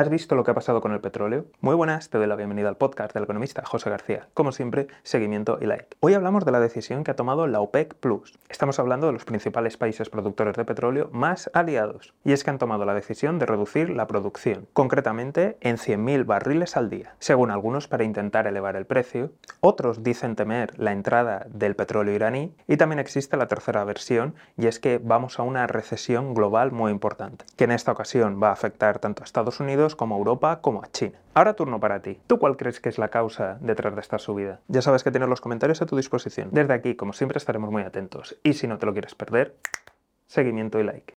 ¿Has visto lo que ha pasado con el petróleo? Muy buenas, te doy la bienvenida al podcast del economista José García. Como siempre, seguimiento y like. Hoy hablamos de la decisión que ha tomado la OPEC Plus. Estamos hablando de los principales países productores de petróleo más aliados. Y es que han tomado la decisión de reducir la producción, concretamente en 100.000 barriles al día. Según algunos, para intentar elevar el precio. Otros dicen temer la entrada del petróleo iraní. Y también existe la tercera versión, y es que vamos a una recesión global muy importante, que en esta ocasión va a afectar tanto a Estados Unidos como a Europa como a China. Ahora turno para ti. ¿Tú cuál crees que es la causa detrás de esta subida? Ya sabes que tienes los comentarios a tu disposición. Desde aquí, como siempre, estaremos muy atentos. Y si no te lo quieres perder, seguimiento y like.